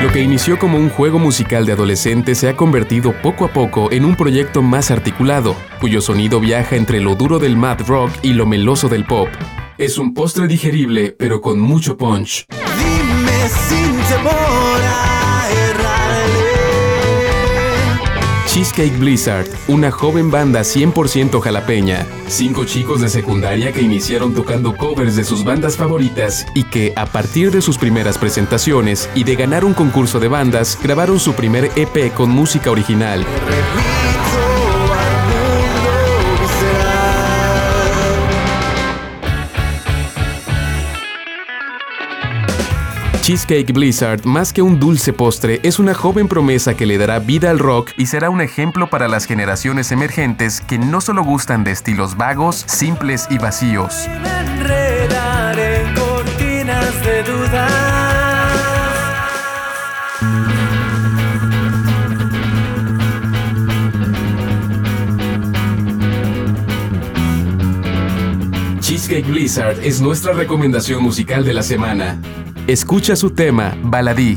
Lo que inició como un juego musical de adolescentes se ha convertido poco a poco en un proyecto más articulado, cuyo sonido viaja entre lo duro del mad rock y lo meloso del pop. Es un postre digerible, pero con mucho punch. Dime sin temor a errarle. Cheesecake Blizzard, una joven banda 100% jalapeña. Cinco chicos de secundaria que iniciaron tocando covers de sus bandas favoritas y que, a partir de sus primeras presentaciones y de ganar un concurso de bandas, grabaron su primer EP con música original. Cheesecake Blizzard, más que un dulce postre, es una joven promesa que le dará vida al rock y será un ejemplo para las generaciones emergentes que no solo gustan de estilos vagos, simples y vacíos. Cheesecake Blizzard es nuestra recomendación musical de la semana. Escucha su tema, Baladí.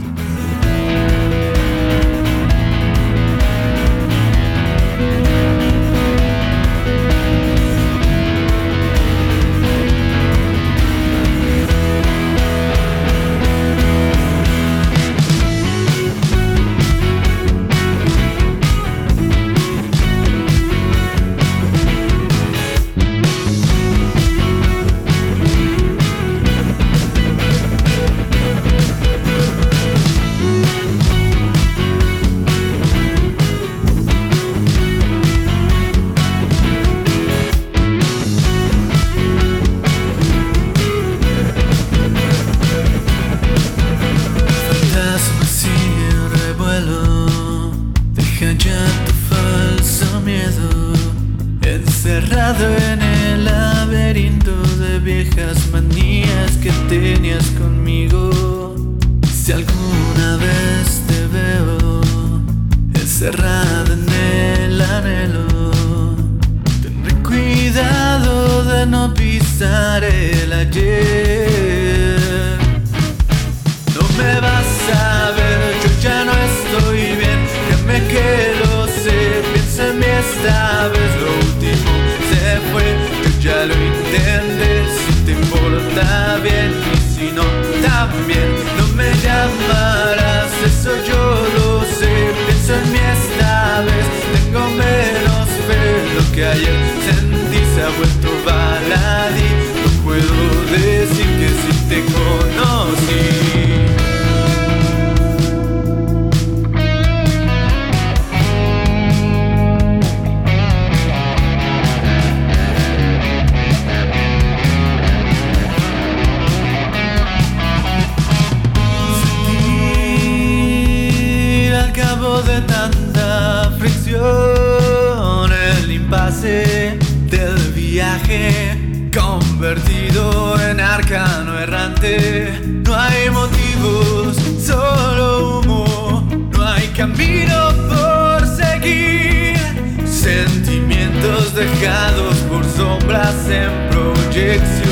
No pisar el ayer. No me vas a ver, yo ya no estoy bien. Créeme que lo sé, piensa en mí esta vez. Lo último se fue, yo ya lo intenté. Si te importa bien, y si no, también no me llamarás. Convertido en arcano errante. No hay motivos, solo humo, no hay camino por seguir. Sentimientos dejados por sombras en proyección.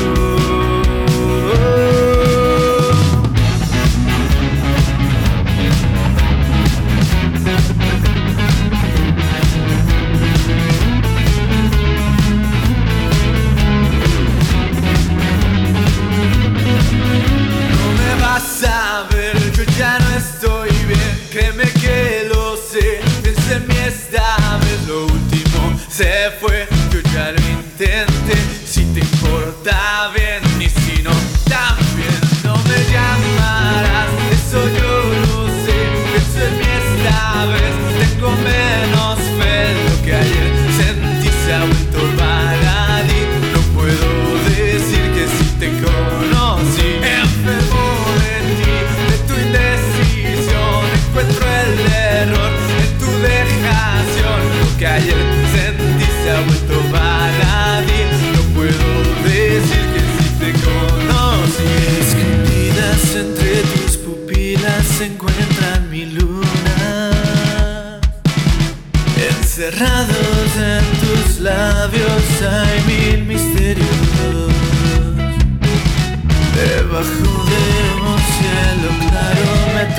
Encerrados en tus labios hay mil misterios. Debajo de un cielo claro me.